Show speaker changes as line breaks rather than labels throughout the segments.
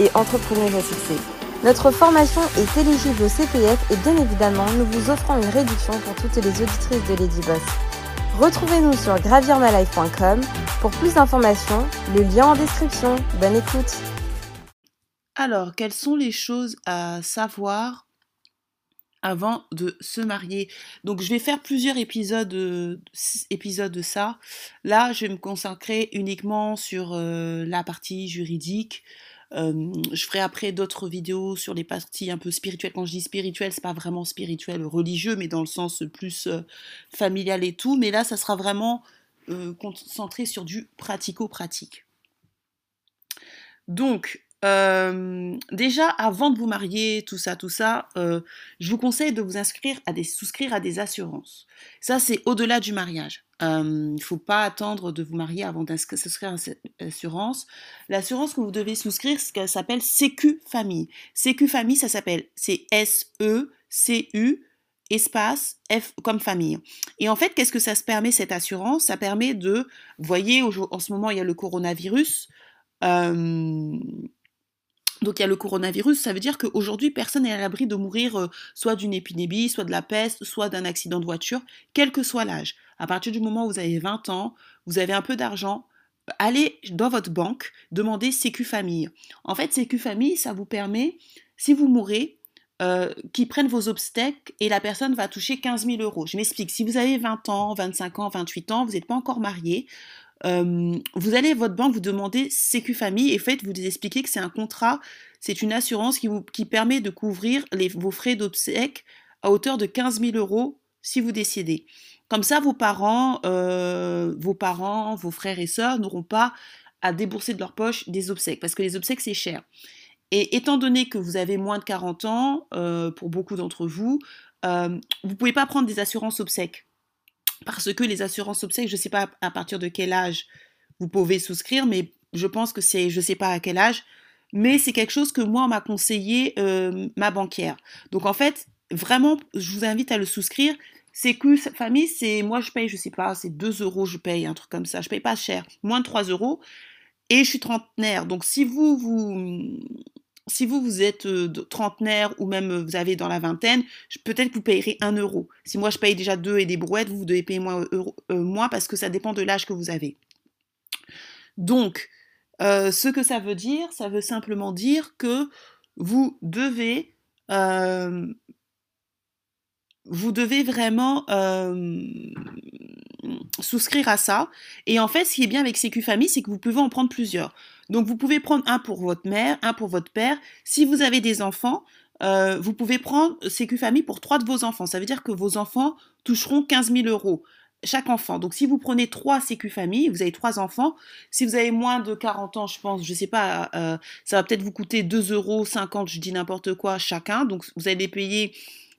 et entrepreneuse à. Notre formation est éligible au CPF et bien évidemment, nous vous offrons une réduction pour toutes les auditrices de Lady Boss. Retrouvez-nous sur gravirmalife.com pour plus d'informations, le lien en description. Bonne écoute.
Alors, quelles sont les choses à savoir avant de se marier? Donc je vais faire plusieurs épisodes, épisodes de ça. Là, je vais me consacrer uniquement sur euh, la partie juridique, je ferai après d'autres vidéos sur les parties un peu spirituelles. Quand je dis spirituel, c'est pas vraiment spirituel religieux, mais dans le sens plus familial et tout. Mais là, ça sera vraiment concentré sur du pratico-pratique. Donc, déjà, avant de vous marier, tout ça, tout ça, je vous conseille de vous inscrire à des, souscrire à des assurances. Ça, c'est au-delà du mariage. Il ne faut pas attendre de vous marier avant d'inscrire une assurance. L'assurance que vous devez souscrire, qu'elle s'appelle Sécu Famille. Sécu Famille, ça s'appelle, c'est S-E-C-U espace F comme famille. Et en fait, qu'est-ce que ça se permet cette assurance? Ça permet de, vous voyez, en ce moment, il y a le coronavirus. Donc il y a le coronavirus, ça veut dire qu'aujourd'hui personne n'est à l'abri de mourir euh, soit d'une épidémie, soit de la peste, soit d'un accident de voiture, quel que soit l'âge. À partir du moment où vous avez 20 ans, vous avez un peu d'argent, allez dans votre banque, demandez Sécu Famille. En fait, Sécu Famille, ça vous permet, si vous mourrez, euh, qu'ils prennent vos obstacles et la personne va toucher 15 000 euros. Je m'explique, si vous avez 20 ans, 25 ans, 28 ans, vous n'êtes pas encore marié, vous allez à votre banque, vous demandez Sécu Famille et faites, vous expliquez que c'est un contrat, c'est une assurance qui, vous, qui permet de couvrir les, vos frais d'obsèques à hauteur de 15 000 euros si vous décidez. Comme ça, vos parents, euh, vos parents, vos frères et sœurs n'auront pas à débourser de leur poche des obsèques, parce que les obsèques, c'est cher. Et étant donné que vous avez moins de 40 ans, euh, pour beaucoup d'entre vous, euh, vous ne pouvez pas prendre des assurances obsèques parce que les assurances obsèques, je ne sais pas à partir de quel âge vous pouvez souscrire, mais je pense que c'est, je ne sais pas à quel âge, mais c'est quelque chose que moi, m'a conseillé euh, ma banquière. Donc en fait, vraiment, je vous invite à le souscrire. C'est que famille, c'est moi je paye, je sais pas, c'est 2 euros, je paye un truc comme ça. Je paye pas cher, moins de 3 euros. Et je suis trentenaire. Donc si vous, vous, si vous, vous êtes trentenaire ou même vous avez dans la vingtaine, peut-être que vous payerez 1 euro. Si moi je paye déjà 2 et des brouettes, vous, devez payer moins, moins parce que ça dépend de l'âge que vous avez. Donc, ce que ça veut dire, ça veut simplement dire que vous devez, vous devez vraiment souscrire à ça. Et en fait, ce qui est bien avec Sécu Famille, c'est que vous pouvez en prendre plusieurs. Donc, vous pouvez prendre un pour votre mère, un pour votre père. Si vous avez des enfants, euh, vous pouvez prendre Sécu Famille pour trois de vos enfants. Ça veut dire que vos enfants toucheront 15 000 euros chaque enfant. Donc, si vous prenez trois Sécu Famille, vous avez trois enfants. Si vous avez moins de 40 ans, je pense, je ne sais pas, euh, ça va peut-être vous coûter 2,50 euros, je dis n'importe quoi, chacun. Donc, vous allez payer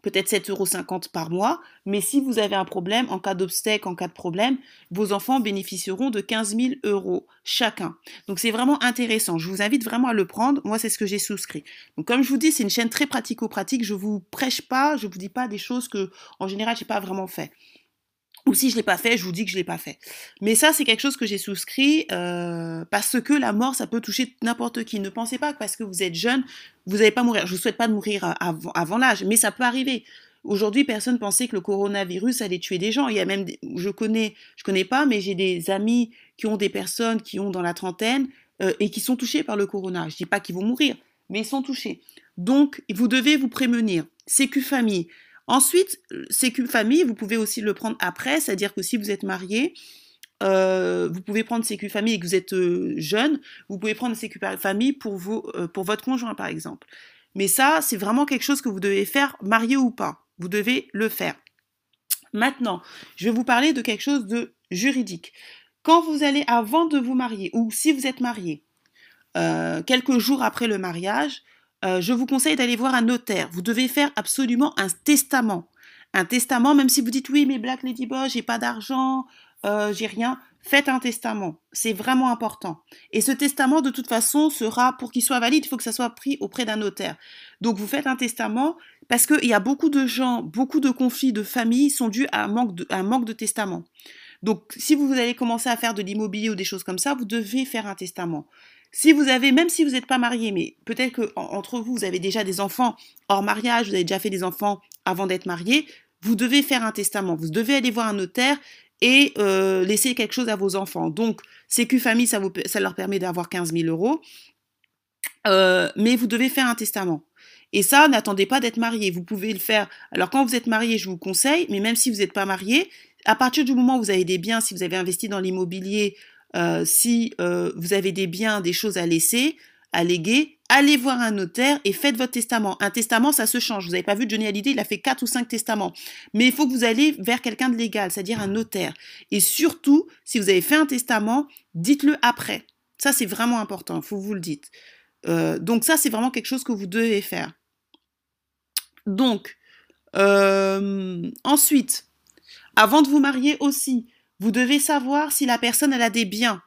peut-être 7,50 euros par mois, mais si vous avez un problème, en cas d'obstacle, en cas de problème, vos enfants bénéficieront de 15 000 euros chacun. Donc c'est vraiment intéressant. Je vous invite vraiment à le prendre. Moi, c'est ce que j'ai souscrit. Donc comme je vous dis, c'est une chaîne très pratico-pratique. Je vous prêche pas, je vous dis pas des choses que, en général, j'ai pas vraiment fait. Ou si je l'ai pas fait, je vous dis que je l'ai pas fait. Mais ça, c'est quelque chose que j'ai souscrit euh, parce que la mort, ça peut toucher n'importe qui. Ne pensez pas que parce que vous êtes jeune, vous n'allez pas mourir. Je vous souhaite pas de mourir avant, l'âge, mais ça peut arriver. Aujourd'hui, personne pensait que le coronavirus allait tuer des gens. Il y a même, je connais, je connais pas, mais j'ai des amis qui ont des personnes qui ont dans la trentaine euh, et qui sont touchés par le corona. Je dis pas qu'ils vont mourir, mais ils sont touchés. Donc, vous devez vous prémunir. Sécu famille. Ensuite, Sécu famille, vous pouvez aussi le prendre après, c'est-à-dire que si vous êtes marié, euh, vous pouvez prendre Sécu famille et que vous êtes euh, jeune, vous pouvez prendre Sécu famille euh, pour votre conjoint, par exemple. Mais ça, c'est vraiment quelque chose que vous devez faire, marié ou pas. Vous devez le faire. Maintenant, je vais vous parler de quelque chose de juridique. Quand vous allez, avant de vous marier, ou si vous êtes marié, quelques jours après le mariage, euh, je vous conseille d'aller voir un notaire. Vous devez faire absolument un testament. Un testament, même si vous dites oui, mais Black Lady Boss, j'ai pas d'argent, euh, j'ai rien. Faites un testament. C'est vraiment important. Et ce testament, de toute façon, sera, pour qu'il soit valide, il faut que ça soit pris auprès d'un notaire. Donc, vous faites un testament parce qu'il y a beaucoup de gens, beaucoup de conflits de famille sont dus à un manque de testament. Donc, si vous allez commencer à faire de l'immobilier ou des choses comme ça, vous devez faire un testament. Si vous avez, même si vous n'êtes pas marié, mais peut-être que entre vous, vous avez déjà des enfants hors mariage, vous avez déjà fait des enfants avant d'être marié, vous devez faire un testament. Vous devez aller voir un notaire et euh, laisser quelque chose à vos enfants. Donc, Sécu Famille, ça, leur permet d'avoir 15 000 euros. Euh, mais vous devez faire un testament. Et ça, n'attendez pas d'être marié. Vous pouvez le faire. Alors, quand vous êtes marié, je vous conseille, mais même si vous n'êtes pas marié, à partir du moment où vous avez des biens, si vous avez investi dans l'immobilier, euh, si euh, vous avez des biens, des choses à laisser, à léguer, allez voir un notaire et faites votre testament. Un testament, ça se change. Vous n'avez pas vu Johnny Hallyday, il a fait quatre ou cinq testaments. Mais il faut que vous allez vers quelqu'un de légal, c'est-à-dire un notaire. Et surtout, si vous avez fait un testament, dites-le après. Ça, c'est vraiment important, il faut que vous le dites. Euh, donc ça, c'est vraiment quelque chose que vous devez faire. Donc, ensuite, avant de vous marier aussi, vous devez savoir si la personne a des biens.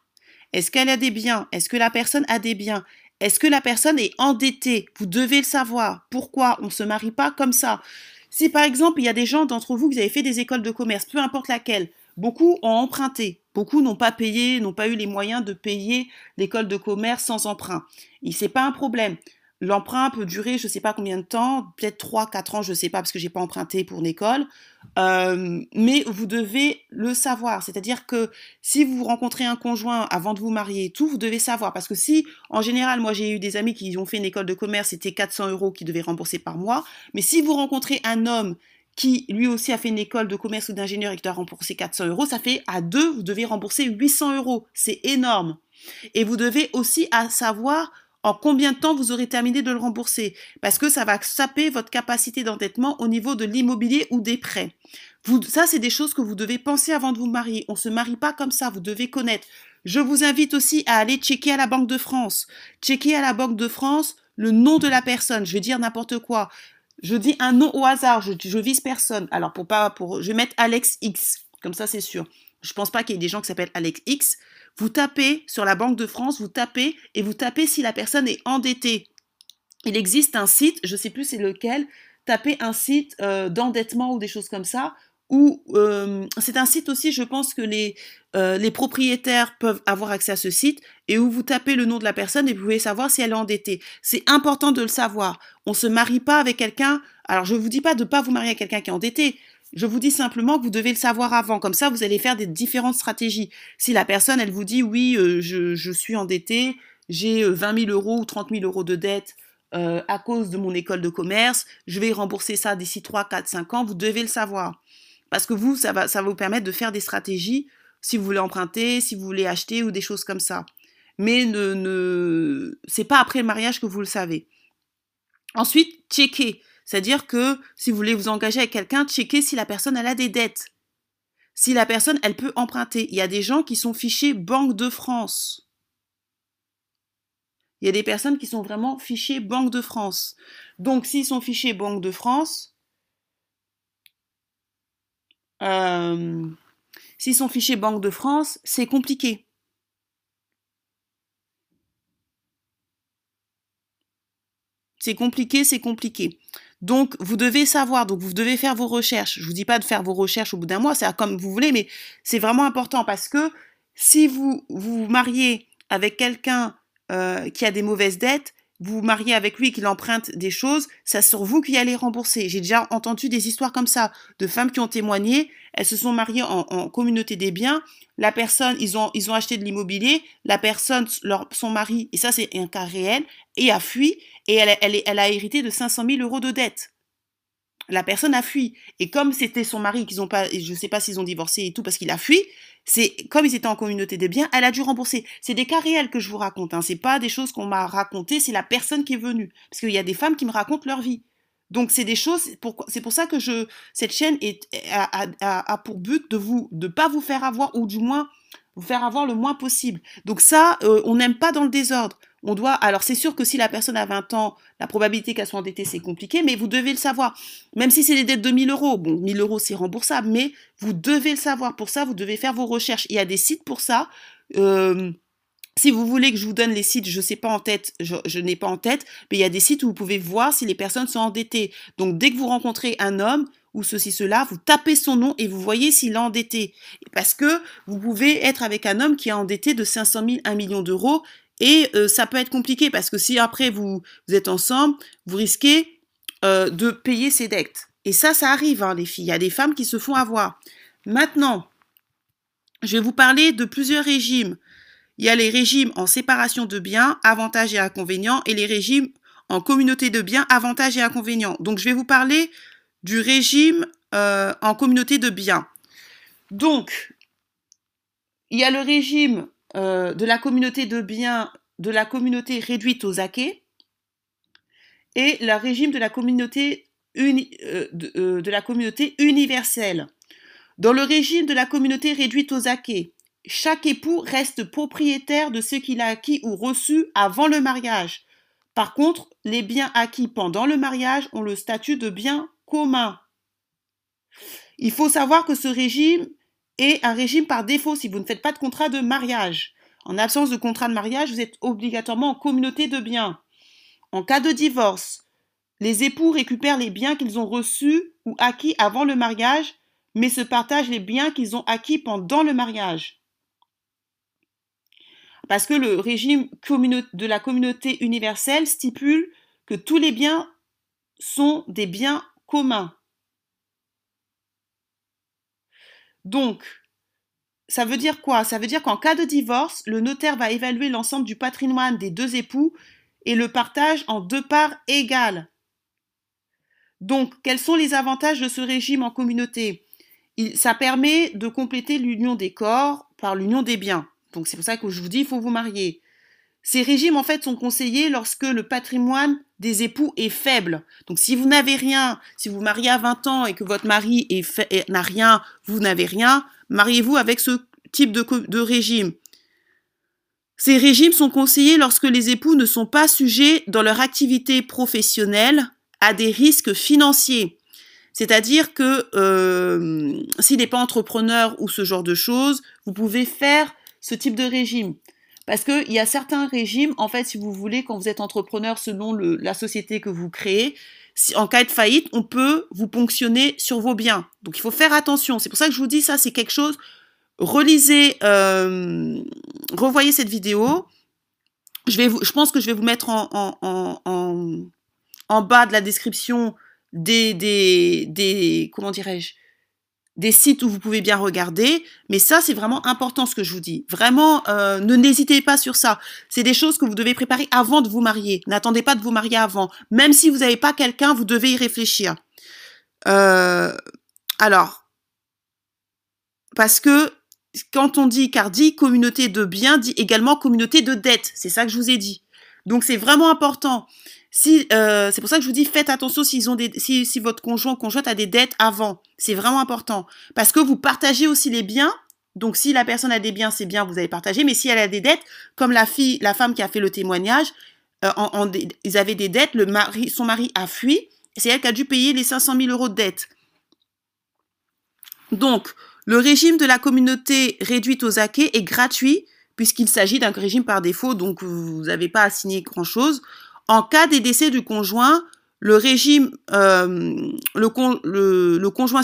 Est-ce qu'elle a des biens? Est-ce que la personne a des biens? Est-ce que la personne est endettée? Vous devez le savoir. Pourquoi on ne se marie pas comme ça? Si par exemple il y a des gens d'entre vous qui avez fait des écoles de commerce, peu importe laquelle, beaucoup ont emprunté, beaucoup n'ont pas payé, n'ont pas eu les moyens de payer l'école de commerce sans emprunt. Et c'est pas un problème. L'emprunt peut durer, je ne sais pas combien de temps, peut-être 3, 4 ans, je ne sais pas, parce que j'ai pas emprunté pour une école. Euh, mais vous devez le savoir. C'est-à-dire que si vous rencontrez un conjoint avant de vous marier tout, vous devez savoir. Parce que si, en général, moi j'ai eu des amis qui ont fait une école de commerce, c'était 400 euros qu'ils devaient rembourser par mois. Mais si vous rencontrez un homme qui lui aussi a fait une école de commerce ou d'ingénieur et qui doit rembourser 400 euros, ça fait à deux, vous devez rembourser 800 euros. C'est énorme. Et vous devez aussi savoir en combien de temps vous aurez terminé de le rembourser? Parce que ça va saper votre capacité d'endettement au niveau de l'immobilier ou des prêts. Ça, c'est des choses que vous devez penser avant de vous marier. On ne se marie pas comme ça, vous devez connaître. Je vous invite aussi à aller checker à la Banque de France. Checker à la Banque de France le nom de la personne. Je vais dire n'importe quoi. Je dis un nom au hasard, je, je vise personne. Alors pour pas pour je vais mettre Alex X, comme ça c'est sûr. Je pense pas qu'il y ait des gens qui s'appellent Alex X. Vous tapez sur la Banque de France, vous tapez et vous tapez si la personne est endettée. Il existe un site, je ne sais plus c'est lequel, tapez un site euh, d'endettement ou des choses comme ça, ou euh, c'est un site aussi, je pense que les, euh, les propriétaires peuvent avoir accès à ce site, et où vous tapez le nom de la personne et vous pouvez savoir si elle est endettée. C'est important de le savoir. On ne se marie pas avec quelqu'un, alors je ne vous dis pas de ne pas vous marier avec quelqu'un qui est endetté, je vous dis simplement que vous devez le savoir avant. Comme ça, vous allez faire des différentes stratégies. Si la personne, elle vous dit, oui, euh, je, suis endetté, j'ai 20 euh, 000 euros ou 30 000 euros de dette euh, à cause de mon école de commerce, je vais rembourser ça d'ici 3, 4, 5 ans, vous devez le savoir. Parce que vous, ça va, ça vous permettre de faire des stratégies si vous voulez emprunter, si vous voulez acheter ou des choses comme ça. Mais ne, ne... c'est pas après le mariage que vous le savez. Ensuite, checker. C'est-à-dire que si vous voulez vous engager avec quelqu'un, checkez si la personne a des dettes. Si la personne elle peut emprunter. Il y a des gens qui sont fichés Banque de France. Il y a des personnes qui sont vraiment fichées Banque de France. Donc s'ils sont fichés Banque de France, euh, s'ils sont fichés Banque de France, c'est compliqué. C'est compliqué, c'est compliqué. Donc, vous devez savoir, donc vous devez faire vos recherches. Je vous dis pas de faire vos recherches au bout d'un mois, c'est comme vous voulez, mais c'est vraiment important parce que si vous vous mariez avec quelqu'un euh, qui a des mauvaises dettes, vous mariez avec lui, qu'il emprunte des choses, c'est sur vous qui allez rembourser. J'ai déjà entendu des histoires comme ça, de femmes qui ont témoigné, elles se sont mariées en, communauté des biens, la personne, ils ont, acheté de l'immobilier, la personne, son mari, et ça c'est un cas réel, et a fui, et elle, a hérité de 500 000 euros de dette. La personne a fui. Et comme c'était son mari, qu'ils ont pas, je sais pas s'ils ont divorcé et tout parce qu'il a fui, c'est comme ils étaient en communauté des biens, elle a dû rembourser. C'est des cas réels que je vous raconte. Hein. C'est pas des choses qu'on m'a racontées. C'est la personne qui est venue. Parce qu'il y a des femmes qui me racontent leur vie. Donc c'est des choses. C'est pour ça que je cette chaîne est a, a, a pour but de vous de pas vous faire avoir ou du moins vous faire avoir le moins possible. Donc ça, euh, on n'aime pas dans le désordre. On doit. Alors, c'est sûr que si la personne a 20 ans, la probabilité qu'elle soit endettée, c'est compliqué, mais vous devez le savoir. Même si c'est des dettes de 1000 euros, bon, 1000 euros, c'est remboursable, mais vous devez le savoir. Pour ça, vous devez faire vos recherches. Il y a des sites pour ça. Si vous voulez que je vous donne les sites, je ne sais pas en tête, je, je n'ai pas en tête, mais il y a des sites où vous pouvez voir si les personnes sont endettées. Donc, dès que vous rencontrez un homme, ou ceci, cela, vous tapez son nom et vous voyez s'il est endetté. Parce que vous pouvez être avec un homme qui est endetté de 500 000, 1 million d'euros et euh, ça peut être compliqué parce que si après vous, êtes ensemble, vous risquez euh, de payer ses dettes. Et ça, ça arrive, hein, les filles. Il y a des femmes qui se font avoir. Maintenant, je vais vous parler de plusieurs régimes. Il y a les régimes en séparation de biens, avantages et inconvénients, et les régimes en communauté de biens, avantages et inconvénients. Donc, je vais vous parler du régime euh, en communauté de biens. Donc, il y a le régime euh, de la communauté de biens de la communauté réduite aux acquets et le régime de la communauté, euh, euh, de, la communauté universelle. Dans le régime de la communauté réduite aux acquets, chaque époux reste propriétaire de ce qu'il a acquis ou reçu avant le mariage. Par contre, les biens acquis pendant le mariage ont le statut de biens communs. Il faut savoir que ce régime et un régime par défaut si vous ne faites pas de contrat de mariage. En absence de contrat de mariage, vous êtes obligatoirement en communauté de biens. En cas de divorce, les époux récupèrent les biens qu'ils ont reçus ou acquis avant le mariage, mais se partagent les biens qu'ils ont acquis pendant le mariage. Parce que le régime de la communauté universelle stipule que tous les biens sont des biens communs. Donc, ça veut dire quoi? Ça veut dire qu'en cas de divorce, le notaire va évaluer l'ensemble du patrimoine des deux époux et le partage en deux parts égales. Donc, quels sont les avantages de ce régime en communauté? Ça permet de compléter l'union des corps par l'union des biens. Donc, c'est pour ça que je vous dis, il faut vous marier. Ces régimes, en fait, sont conseillés lorsque le patrimoine des époux est faible. Donc, si vous n'avez rien, si vous mariez à 20 ans et que votre mari n'a rien, vous n'avez rien, mariez-vous avec ce type de, régime. Ces régimes sont conseillés lorsque les époux ne sont pas sujets dans leur activité professionnelle à des risques financiers. C'est-à-dire que euh, s'il n'est pas entrepreneur ou ce genre de choses, vous pouvez faire ce type de régime. Parce qu'il y a certains régimes, en fait, si vous voulez, quand vous êtes entrepreneur selon la société que vous créez, en cas de faillite, on peut vous ponctionner sur vos biens. Donc il faut faire attention. C'est pour ça que je vous dis ça, c'est quelque chose. Relisez, euh, revoyez cette vidéo. Je, pense que je vais vous mettre en, bas de la description des, des, des comment dirais-je, des sites où vous pouvez bien regarder. Mais ça, c'est vraiment important ce que je vous dis. Vraiment, euh, ne n'hésitez pas sur ça. C'est des choses que vous devez préparer avant de vous marier. N'attendez pas de vous marier avant. Même si vous n'avez pas quelqu'un, vous devez y réfléchir. Euh, alors, parce que quand on dit, car dit communauté de biens, dit également communauté de dettes. C'est ça que je vous ai dit. Donc c'est vraiment important. Euh, c'est pour ça que je vous dis, faites attention si, votre conjoint ou conjointe a des dettes avant. C'est vraiment important. Parce que vous partagez aussi les biens. Donc, si la personne a des biens, c'est bien, vous allez partager. Mais si elle a des dettes, comme la fille, la femme qui a fait le témoignage, euh, ils avaient des dettes, le mari, son mari a fui. C'est elle qui a dû payer les 500 000 euros de dettes. Donc, le régime de la communauté réduite aux acquets est gratuit puisqu'il s'agit d'un régime par défaut, donc vous n'avez pas à signer grand-chose. En cas des décès du conjoint, le régime, euh, le, conjoint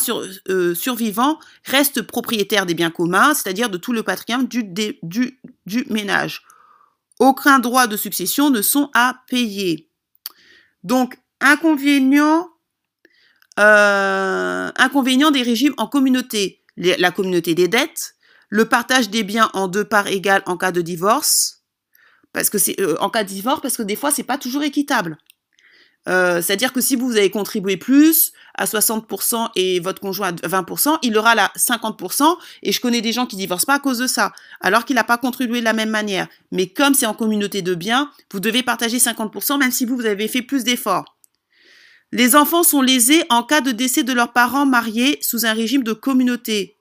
euh, survivant reste propriétaire des biens communs, c'est-à-dire de tout le patrimoine du, ménage. Aucun droit de succession ne sont à payer. Donc, inconvénient, euh, inconvénient des régimes en communauté. La communauté des dettes, le partage des biens en deux parts égales en cas de divorce, parce que c'est euh, en cas de divorce, parce que des fois c'est pas toujours équitable. Euh, c'est-à-dire que si vous avez contribué plus à 60% et votre conjoint à 20%, il aura la 50%. Et je connais des gens qui divorcent pas à cause de ça, alors qu'il n'a pas contribué de la même manière. Mais comme c'est en communauté de biens, vous devez partager 50%, même si vous, vous avez fait plus d'efforts. Les enfants sont lésés en cas de décès de leurs parents mariés sous un régime de communauté.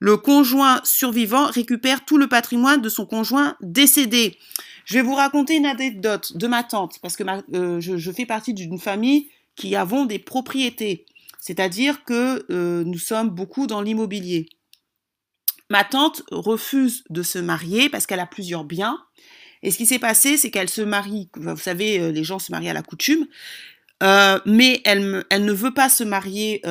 Le conjoint survivant récupère tout le patrimoine de son conjoint décédé. Je vais vous raconter une anecdote de ma tante, parce que euh, je, fais partie d'une famille qui avons des propriétés, c'est-à-dire que euh, nous sommes beaucoup dans l'immobilier. Ma tante refuse de se marier parce qu'elle a plusieurs biens. Et ce qui s'est passé, c'est qu'elle se marie, vous savez, euh, les gens se marient à la coutume, mais elle, elle, ne veut pas se marier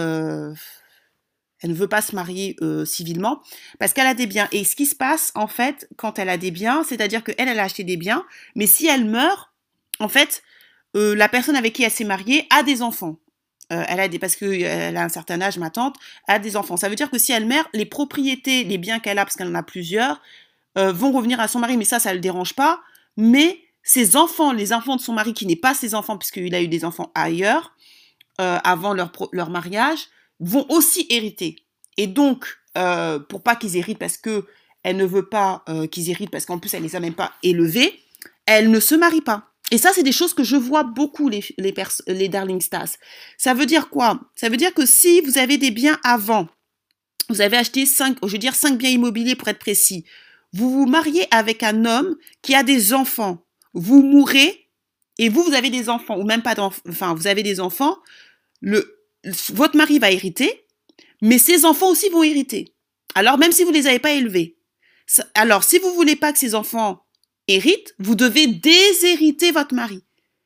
elle ne veut pas se marier euh, civilement parce qu'elle a des biens. Et ce qui se passe, en fait, quand elle a des biens, c'est-à-dire qu'elle, elle a acheté des biens, mais si elle meurt, en fait, euh, la personne avec qui elle s'est mariée a des enfants. Euh, elle a des, parce qu'elle a un certain âge, ma tante, a des enfants. Ça veut dire que si elle meurt, les propriétés, les biens qu'elle a, parce qu'elle en a plusieurs, vont revenir à son mari. Mais ça, ça ne le dérange pas. Mais ses enfants, les enfants de son mari, qui n'est pas ses enfants, puisqu'il a eu des enfants ailleurs, avant leur, leur mariage, vont aussi hériter. Et donc, euh, pour pas qu'ils héritent parce que elle ne veut pas euh, qu'ils héritent parce qu'en plus elle les a même pas élevés, elle ne se marie pas. Et ça, c'est des choses que je vois beaucoup les, les, les Darling Stars. Ça veut dire quoi? Ça veut dire que si vous avez des biens avant, vous avez acheté cinq, je veux dire cinq biens immobiliers pour être précis, vous vous mariez avec un homme qui a des enfants, vous mourrez et vous, vous avez des enfants, ou même pas d'enfants, enfin, vous avez des enfants, le, votre mari va hériter, mais ses enfants aussi vont hériter. Alors même si vous ne les avez pas élevés. Alors si vous voulez pas que ces enfants héritent, vous devez déshériter votre mari.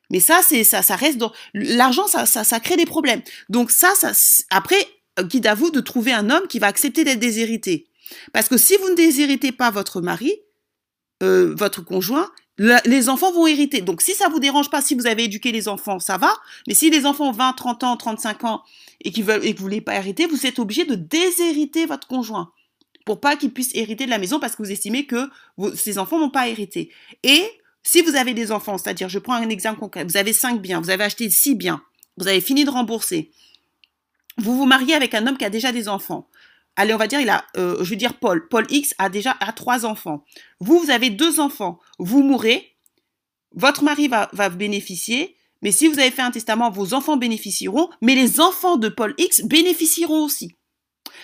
Mais ça, c'est ça, ça reste dans l'argent, ça, ça, ça crée des problèmes. Donc ça, ça, après, guide à vous de trouver un homme qui va accepter d'être déshérité. Parce que si vous ne déshéritez pas votre mari, euh, votre conjoint, les enfants vont hériter. Donc, si ça vous dérange pas, si vous avez éduqué les enfants, ça va. Mais si les enfants ont 20, 30 ans, 35 ans et, qu'ils veulent, et que vous voulez pas hériter, vous êtes obligé de déshériter votre conjoint pour pas qu'il puisse hériter de la maison parce que vous estimez que ces enfants vont pas hériter. Et si vous avez des enfants, c'est-à-dire, je prends un exemple concret, vous avez 5 biens, vous avez acheté 6 biens, vous avez fini de rembourser, vous vous mariez avec un homme qui a déjà des enfants allez, on va dire, il a, euh, je veux dire Paul. Paul X a déjà trois enfants. Vous, vous avez deux enfants. Vous mourrez. Votre mari va, va bénéficier. Mais si vous avez fait un testament, vos enfants bénéficieront. Mais les enfants de Paul X bénéficieront aussi.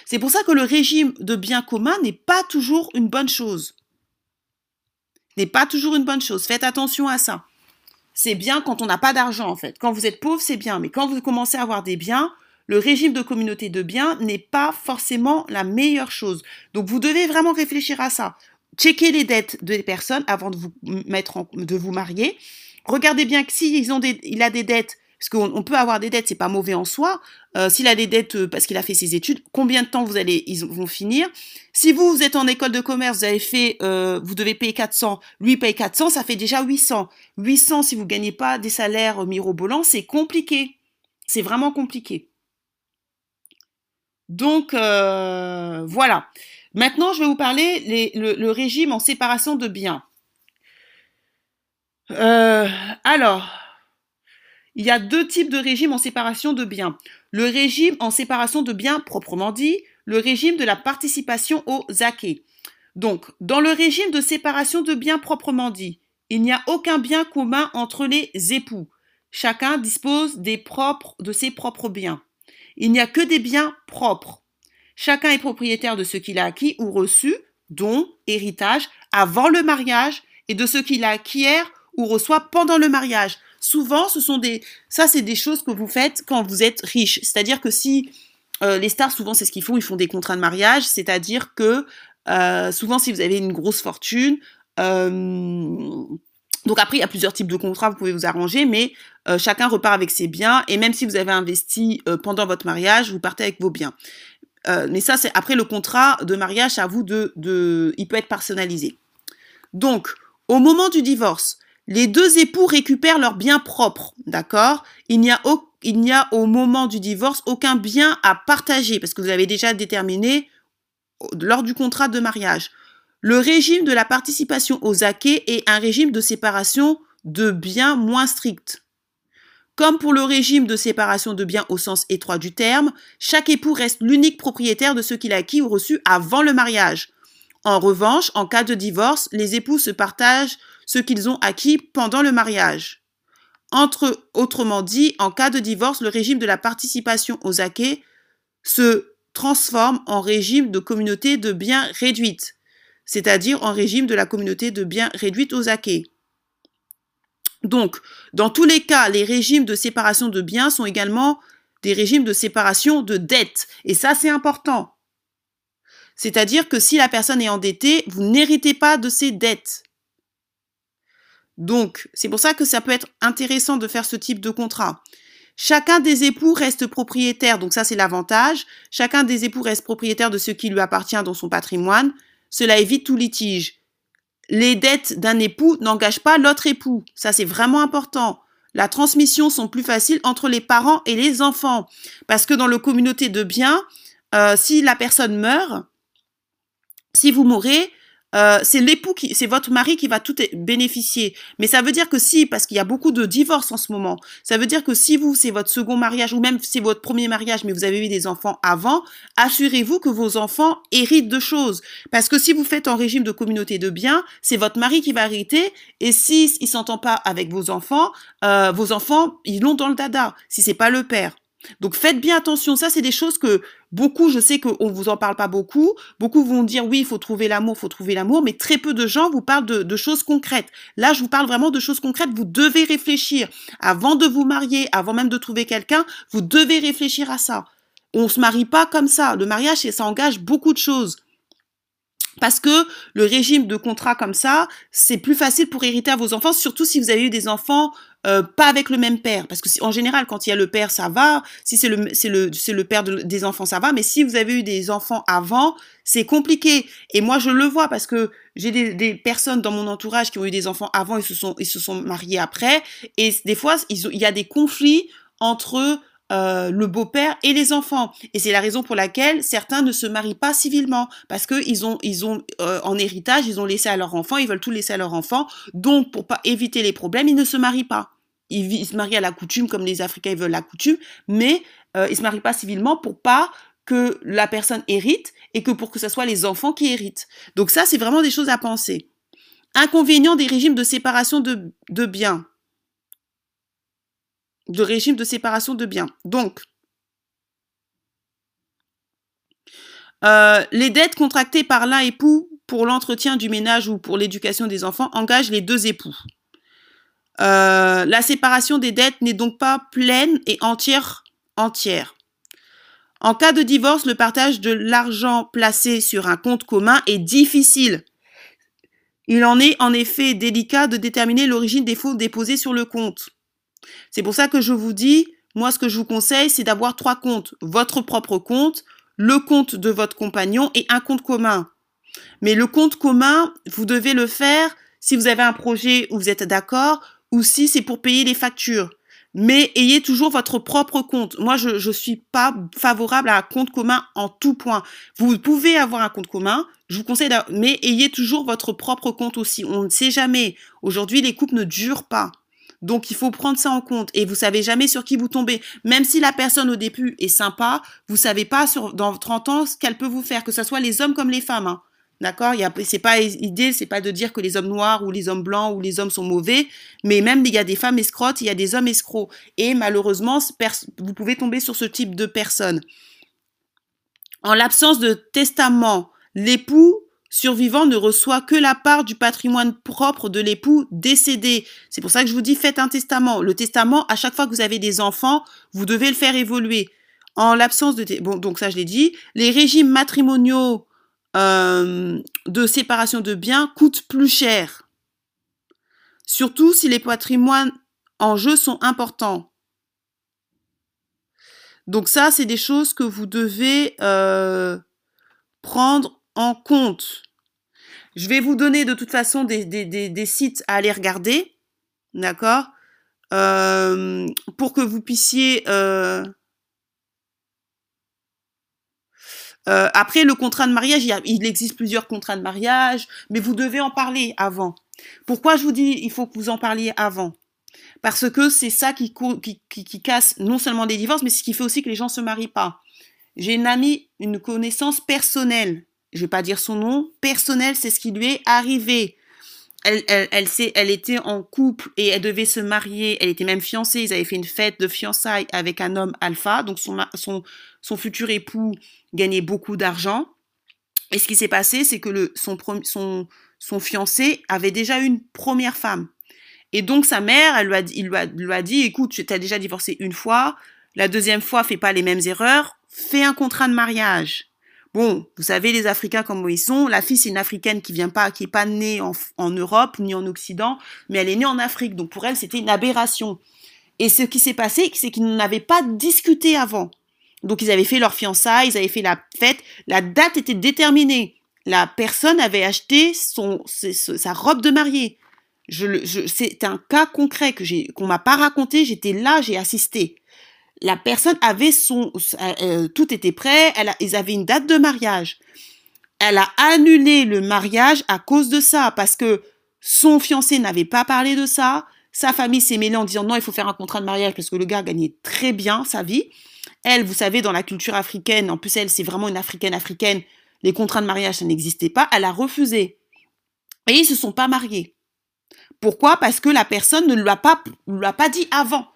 C'est pour ça que le régime de biens communs n'est pas toujours une bonne chose. N'est pas toujours une bonne chose. Faites attention à ça. C'est bien quand on n'a pas d'argent, en fait. Quand vous êtes pauvre, c'est bien. Mais quand vous commencez à avoir des biens, le régime de communauté de biens n'est pas forcément la meilleure chose. Donc vous devez vraiment réfléchir à ça. Checkez les dettes des personnes avant de vous mettre marier. Regardez bien que s'il ont des, il a des dettes, parce qu'on peut avoir des dettes, c'est pas mauvais en soi. Euh, s'il a des dettes euh, parce qu'il a fait ses études, combien de temps vous allez, ils vont finir? Si vous, vous êtes en école de commerce, vous avez fait, euh, vous devez payer 400, lui paye 400, ça fait déjà 800. 800 si vous gagnez pas des salaires mirobolants, c'est compliqué. C'est vraiment compliqué. Donc euh, voilà. Maintenant, je vais vous parler le, régime en séparation de biens. Euh, alors, il y a deux types de régimes en séparation de biens. Le régime en séparation de biens proprement dit, le régime de la participation aux acquis. Donc, dans le régime de séparation de biens proprement dit, il n'y a aucun bien commun entre les époux. Chacun dispose de ses propres biens. Il n'y a que des biens propres. Chacun est propriétaire de ce qu'il a acquis ou reçu, dont héritage, avant le mariage, et de ce qu'il acquiert ou reçoit pendant le mariage. Souvent, ce sont des, ça c'est des choses que vous faites quand vous êtes riche. C'est-à-dire que si euh, les stars, souvent c'est ce qu'ils font, ils font des contrats de mariage, c'est-à-dire que euh, souvent si vous avez une grosse fortune, euh, donc après, il y a plusieurs types de contrats, vous pouvez vous arranger, mais euh, chacun repart avec ses biens, et même si vous avez investi euh, pendant votre mariage, vous partez avec vos biens. Euh, mais ça, c'est après le contrat de mariage, à vous de, de, il peut être personnalisé. Donc, au moment du divorce, les deux époux récupèrent leurs biens propres, d'accord? Il n'y a il n'y a au moment du divorce aucun bien à partager parce que vous avez déjà déterminé lors du contrat de mariage. Le régime de la participation aux acquets est un régime de séparation de biens moins strict. Comme pour le régime de séparation de biens au sens étroit du terme, chaque époux reste l'unique propriétaire de ce qu'il a acquis ou reçu avant le mariage. En revanche, en cas de divorce, les époux se partagent ce qu'ils ont acquis pendant le mariage. Entre, autrement dit, en cas de divorce, le régime de la participation aux acquets se transforme en régime de communauté de biens réduite c'est-à-dire en régime de la communauté de biens réduite aux acquets. Donc, dans tous les cas, les régimes de séparation de biens sont également des régimes de séparation de dettes. Et ça, c'est important. C'est-à-dire que si la personne est endettée, vous n'héritez pas de ses dettes. Donc, c'est pour ça que ça peut être intéressant de faire ce type de contrat. Chacun des époux reste propriétaire, donc ça c'est l'avantage. Chacun des époux reste propriétaire de ce qui lui appartient dans son patrimoine. Cela évite tout litige. Les dettes d'un époux n'engagent pas l'autre époux. Ça c'est vraiment important. La transmission sont plus faciles entre les parents et les enfants. Parce que dans le communauté de biens, euh, si la personne meurt, si vous mourrez, euh, c'est l'époux qui, c'est votre mari qui va tout bénéficier. Mais ça veut dire que si, parce qu'il y a beaucoup de divorces en ce moment, ça veut dire que si vous, c'est votre second mariage ou même c'est votre premier mariage, mais vous avez eu des enfants avant, assurez-vous que vos enfants héritent de choses. Parce que si vous faites en régime de communauté de biens, c'est votre mari qui va hériter. Et si il s'entend pas avec vos enfants, euh, vos enfants, ils l'ont dans le dada. Si c'est pas le père. Donc faites bien attention. Ça, c'est des choses que beaucoup, je sais qu'on vous en parle pas beaucoup. Beaucoup vont dire oui, il faut trouver l'amour, il faut trouver l'amour, mais très peu de gens vous parlent de, choses concrètes. Là, je vous parle vraiment de choses concrètes. Vous devez réfléchir avant de vous marier, avant même de trouver quelqu'un. Vous devez réfléchir à ça. On se marie pas comme ça. Le mariage, ça engage beaucoup de choses. Parce que le régime de contrat comme ça, c'est plus facile pour hériter à vos enfants, surtout si vous avez eu des enfants euh, pas avec le même père. Parce que en général, quand il y a le père, ça va. Si c'est le c'est le c'est le père des enfants, ça va. Mais si vous avez eu des enfants avant, c'est compliqué. Et moi, je le vois parce que j'ai des, des, personnes dans mon entourage qui ont eu des enfants avant et se sont ils se sont mariés après. Et des fois, il y a des conflits entre euh, le beau-père et les enfants. Et c'est la raison pour laquelle certains ne se marient pas civilement parce que ils ont, ils ont euh, en héritage, ils ont laissé à leur enfant, ils veulent tout laisser à leur enfant. Donc, pour pas éviter les problèmes, ils ne se marient pas. Ils, se marient à la coutume comme les Africains ils veulent la coutume, mais euh, ils se marient pas civilement pour pas que la personne hérite et que pour que ce soit les enfants qui héritent. Donc ça, c'est vraiment des choses à penser. Inconvénient des régimes de séparation de, de biens de régime de séparation de biens. Donc, euh, les dettes contractées par l'un époux pour l'entretien du ménage ou pour l'éducation des enfants engagent les deux époux. Euh, la séparation des dettes n'est donc pas pleine et entière, entière. En cas de divorce, le partage de l'argent placé sur un compte commun est difficile. Il en est en effet délicat de déterminer l'origine des fonds déposés sur le compte. C'est pour ça que je vous dis, moi, ce que je vous conseille, c'est d'avoir trois comptes. Votre propre compte, le compte de votre compagnon et un compte commun. Mais le compte commun, vous devez le faire si vous avez un projet où vous êtes d'accord ou si c'est pour payer les factures. Mais ayez toujours votre propre compte. Moi, je ne suis pas favorable à un compte commun en tout point. Vous pouvez avoir un compte commun, je vous conseille, mais ayez toujours votre propre compte aussi. On ne sait jamais. Aujourd'hui, les couples ne durent pas. Donc il faut prendre ça en compte et vous savez jamais sur qui vous tombez. Même si la personne au début est sympa, vous savez pas dans 30 ans ce qu'elle peut vous faire, que ce soit les hommes comme les femmes. Hein. D'accord? Il c'est pas idée, c'est pas de dire que les hommes noirs ou les hommes blancs ou les hommes sont mauvais, mais même il y a des femmes escrotes, il y a des hommes escrocs et malheureusement vous pouvez tomber sur ce type de personnes. En l'absence de testament, l'époux survivant ne reçoit que la part du patrimoine propre de l'époux décédé. C'est pour ça que je vous dis faites un testament. Le testament, à chaque fois que vous avez des enfants, vous devez le faire évoluer. En l'absence de... Bon, donc ça je l'ai dit. Les régimes matrimoniaux euh, de séparation de biens coûtent plus cher. Surtout si les patrimoines en jeu sont importants. Donc ça, c'est des choses que vous devez euh, prendre en compte. Je vais vous donner de toute façon des, des, sites à aller regarder, d'accord? Euh, Pour que vous puissiez... Euh, euh, après, le contrat de mariage, il, existe plusieurs contrats de mariage, mais vous devez en parler avant. Pourquoi je vous dis il faut que vous en parliez avant? Parce que c'est ça qui, qui, qui, casse non seulement des divorces, mais ce qui fait aussi que les gens se marient pas. J'ai une amie, une connaissance personnelle je vais pas dire son nom, personnel, c'est ce qui lui est arrivé. Elle, elle, elle, elle était en couple et elle devait se marier. Elle était même fiancée. Ils avaient fait une fête de fiançailles avec un homme alpha. Donc son, son, son futur époux gagnait beaucoup d'argent. Et ce qui s'est passé, c'est que le, son, son, son fiancé avait déjà une première femme. Et donc sa mère, elle lui a, il lui a, lui a dit, écoute, tu as déjà divorcé une fois, la deuxième fois, fais pas les mêmes erreurs, fais un contrat de mariage. Bon, vous savez les Africains comment ils sont. La fille c'est une Africaine qui vient pas, qui est pas née en, Europe ni en Occident, mais elle est née en Afrique. Donc pour elle c'était une aberration. Et ce qui s'est passé, c'est qu'ils n'avaient pas discuté avant. Donc ils avaient fait leur fiançailles, ils avaient fait la fête, la date était déterminée. La personne avait acheté son, sa robe de mariée. C'est un cas concret que j'ai, qu'on m'a pas raconté. J'étais là, j'ai assisté. La personne avait son, euh, tout était prêt. Elle ils avaient une date de mariage. Elle a annulé le mariage à cause de ça parce que son fiancé n'avait pas parlé de ça. Sa famille s'est mêlée en disant non, il faut faire un contrat de mariage parce que le gars gagnait très bien sa vie. Elle, vous savez, dans la culture africaine, en plus elle, c'est vraiment une africaine africaine, les contrats de mariage, ça n'existait pas. Elle a refusé. Et ils se sont pas mariés. Pourquoi? Parce que la personne ne lui a pas, lui a pas dit avant.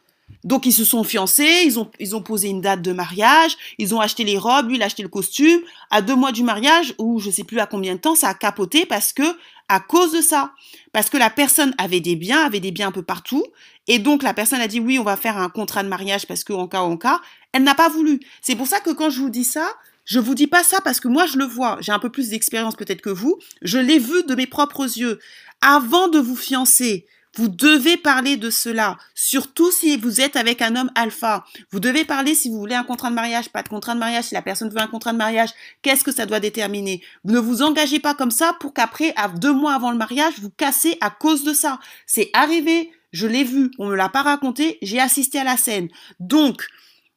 Donc ils se sont fiancés, ils ont, ils ont posé une date de mariage, ils ont acheté les robes, lui il a acheté le costume. À deux mois du mariage, ou je sais plus à combien de temps, ça a capoté parce que à cause de ça, parce que la personne avait des biens, avait des biens un peu partout, et donc la personne a dit oui, on va faire un contrat de mariage parce que en cas en cas, elle n'a pas voulu. C'est pour ça que quand je vous dis ça, je vous dis pas ça parce que moi je le vois, j'ai un peu plus d'expérience peut-être que vous, je l'ai vu de mes propres yeux. Avant de vous fiancer, vous devez parler de cela, surtout si vous êtes avec un homme alpha. Vous devez parler si vous voulez un contrat de mariage, pas de contrat de mariage, si la personne veut un contrat de mariage, qu'est-ce que ça doit déterminer? Ne vous engagez pas comme ça pour qu'après, deux mois avant le mariage, vous cassez à cause de ça. C'est arrivé, je l'ai vu, on me l'a pas raconté, j'ai assisté à la scène. Donc,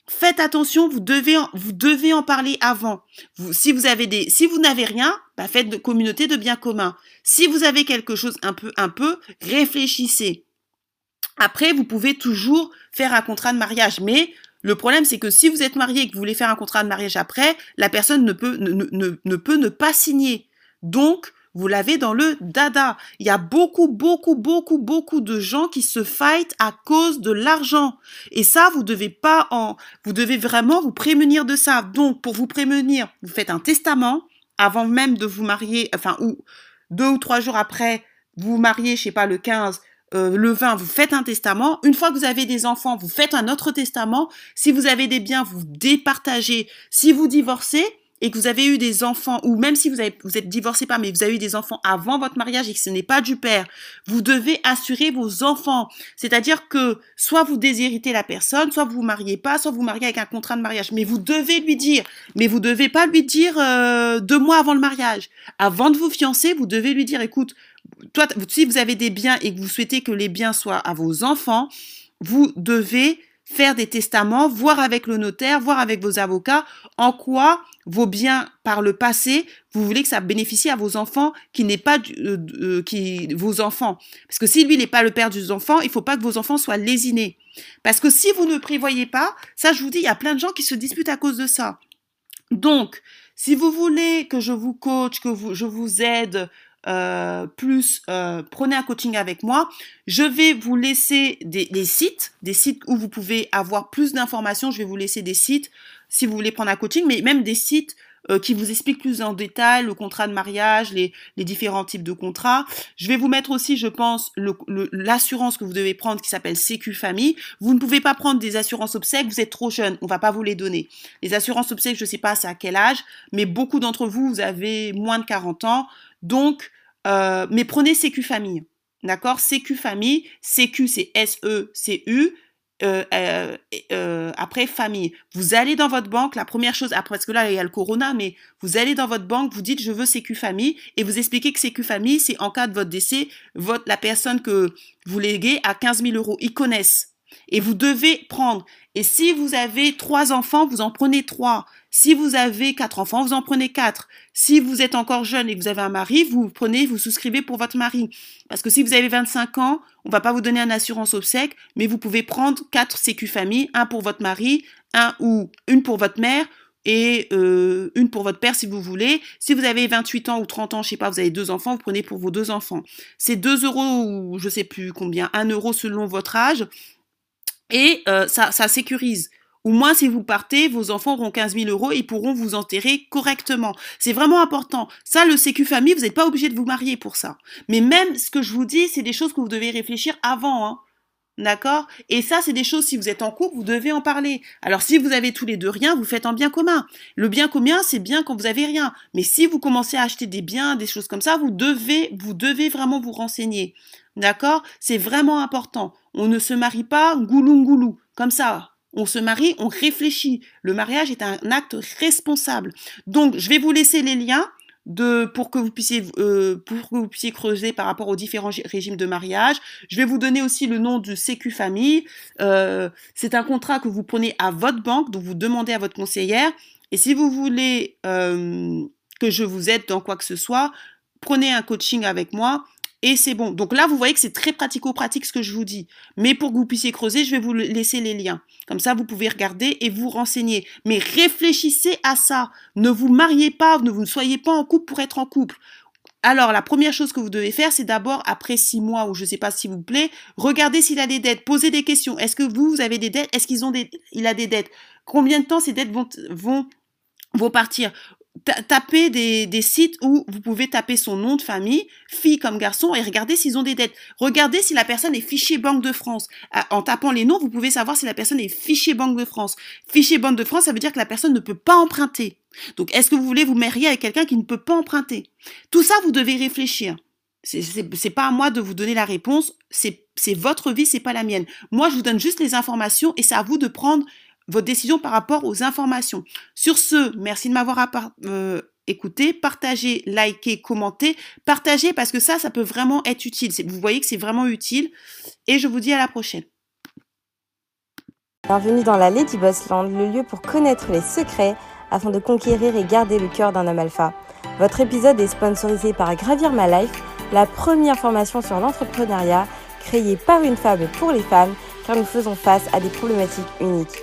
faites attention, vous devez en, vous devez en parler avant. Si vous avez des, si vous n'avez rien, bah faites de communauté de biens communs. Si vous avez quelque chose un peu, un peu, réfléchissez. Après, vous pouvez toujours faire un contrat de mariage, mais le problème, c'est que si vous êtes marié et que vous voulez faire un contrat de mariage après, la personne ne peut ne, ne, ne peut ne pas signer. Donc, vous l'avez dans le dada. Il y a beaucoup, beaucoup, beaucoup, beaucoup de gens qui se fight à cause de l'argent. Et ça, vous devez pas en, vous devez vraiment vous prémunir de ça. Donc, pour vous prémunir, vous faites un testament avant même de vous marier, enfin, ou deux ou trois jours après, vous vous mariez, je sais pas, le 15, euh, le 20, vous faites un testament. Une fois que vous avez des enfants, vous faites un autre testament. Si vous avez des biens, vous départagez. Si vous divorcez, et que vous avez eu des enfants, ou même si vous, avez, vous êtes divorcé pas, mais vous avez eu des enfants avant votre mariage et que ce n'est pas du père, vous devez assurer vos enfants. C'est-à-dire que soit vous déshéritez la personne, soit vous vous mariez pas, soit vous mariez avec un contrat de mariage. Mais vous devez lui dire, mais vous devez pas lui dire euh, deux mois avant le mariage. Avant de vous fiancer, vous devez lui dire, écoute, toi, si vous avez des biens et que vous souhaitez que les biens soient à vos enfants, vous devez faire des testaments, voir avec le notaire, voir avec vos avocats en quoi vos biens par le passé, vous voulez que ça bénéficie à vos enfants qui n'est pas euh, euh, qui vos enfants. Parce que si lui n'est pas le père des enfants, il faut pas que vos enfants soient lésinés. Parce que si vous ne prévoyez pas, ça je vous dis, il y a plein de gens qui se disputent à cause de ça. Donc, si vous voulez que je vous coach, que je vous aide euh, plus euh, prenez un coaching avec moi. Je vais vous laisser des, sites, des sites où vous pouvez avoir plus d'informations. Je vais vous laisser des sites si vous voulez prendre un coaching, mais même des sites euh, qui vous expliquent plus en détail le contrat de mariage, les, différents types de contrats. Je vais vous mettre aussi, je pense, l'assurance que vous devez prendre qui s'appelle Sécu Famille. Vous ne pouvez pas prendre des assurances obsèques, vous êtes trop jeune, on va pas vous les donner. Les assurances obsèques, je sais pas c'est à quel âge, mais beaucoup d'entre vous, vous avez moins de 40 ans. Donc, euh, mais prenez Sécu Famille. D'accord? Sécu Famille. Sécu, c'est S-E-C-U. Euh, euh, après famille, vous allez dans votre banque, la première chose, après parce que là il y a le corona, mais vous allez dans votre banque, vous dites je veux Sécu famille et vous expliquez que Sécu famille, c'est en cas de votre décès, votre, la personne que vous léguez à 15 000 euros. Ils connaissent et vous devez prendre. Et si vous avez trois enfants, vous en prenez trois. Si vous avez quatre enfants, vous en prenez quatre. Si vous êtes encore jeune et que vous avez un mari, vous prenez, vous souscrivez pour votre mari. Parce que si vous avez 25 ans, on va pas vous donner une assurance obsèque, mais vous pouvez prendre quatre sécu famille, un pour votre mari, un ou une pour votre mère et euh, une pour votre père si vous voulez. Si vous avez 28 ans ou 30 ans, je sais pas, vous avez deux enfants, vous prenez pour vos deux enfants. C'est 2 euros ou je sais plus combien, 1 euro selon votre âge. Et euh, ça, ça sécurise. Au moins, si vous partez, vos enfants auront 15 000 euros et pourront vous enterrer correctement. C'est vraiment important. Ça, le sécu famille, vous n'êtes pas obligé de vous marier pour ça. Mais même ce que je vous dis, c'est des choses que vous devez réfléchir avant. Hein. D'accord? Et ça, c'est des choses, si vous êtes en couple, vous devez en parler. Alors, si vous avez tous les deux rien, vous faites un bien commun. Le bien commun, c'est bien quand vous avez rien. Mais si vous commencez à acheter des biens, des choses comme ça, vous devez, vous devez vraiment vous renseigner. D'accord? C'est vraiment important. On ne se marie pas goulou goulou, comme ça. On se marie, on réfléchit. Le mariage est un acte responsable. Donc, je vais vous laisser les liens de pour que vous puissiez euh, pour que vous puissiez creuser par rapport aux différents régimes de mariage. Je vais vous donner aussi le nom du Sécu Famille. Euh, c'est un contrat que vous prenez à votre banque, donc vous demandez à votre conseillère. Et si vous voulez euh, que je vous aide dans quoi que ce soit, prenez un coaching avec moi et c'est bon. Donc là, vous voyez que c'est très pratico-pratique ce que je vous dis. Mais pour que vous puissiez creuser, je vais vous laisser les liens. Comme ça, vous pouvez regarder et vous renseigner. Mais réfléchissez à ça. Ne vous mariez pas, ne vous soyez pas en couple pour être en couple. Alors, la première chose que vous devez faire, c'est d'abord, après six mois ou je ne sais pas s'il vous plaît, regardez s'il a des dettes, posez des questions. Est-ce que vous, vous avez des dettes? Est-ce qu'ils ont des, a des dettes? Combien de temps ces dettes vont, vont, vont partir? Tapez des, sites où vous pouvez taper son nom de famille, fille comme garçon, et regarder s'ils ont des dettes. Regardez si la personne est fichée Banque de France. Ah, en tapant les noms, vous pouvez savoir si la personne est fichée Banque de France. Fichée Banque de France, ça veut dire que la personne ne peut pas emprunter. Donc, est-ce que vous voulez vous marier avec quelqu'un qui ne peut pas emprunter? Tout ça, vous devez réfléchir. C'est pas à moi de vous donner la réponse. C'est votre vie, c'est pas la mienne. Moi, je vous donne juste les informations et c'est à vous de prendre votre décision par rapport aux informations. Sur ce, merci de m'avoir euh, écouté, partagez, likez, commentez, partagez parce que ça, ça peut vraiment être utile. Vous voyez que c'est vraiment utile et je vous dis à la prochaine.
Bienvenue dans la Lady Bossland, le lieu pour connaître les secrets afin de conquérir et garder le cœur d'un homme alpha. Votre épisode est sponsorisé par Gravir My Life, la première formation sur l'entrepreneuriat créée par une femme pour les femmes car nous faisons face à des problématiques uniques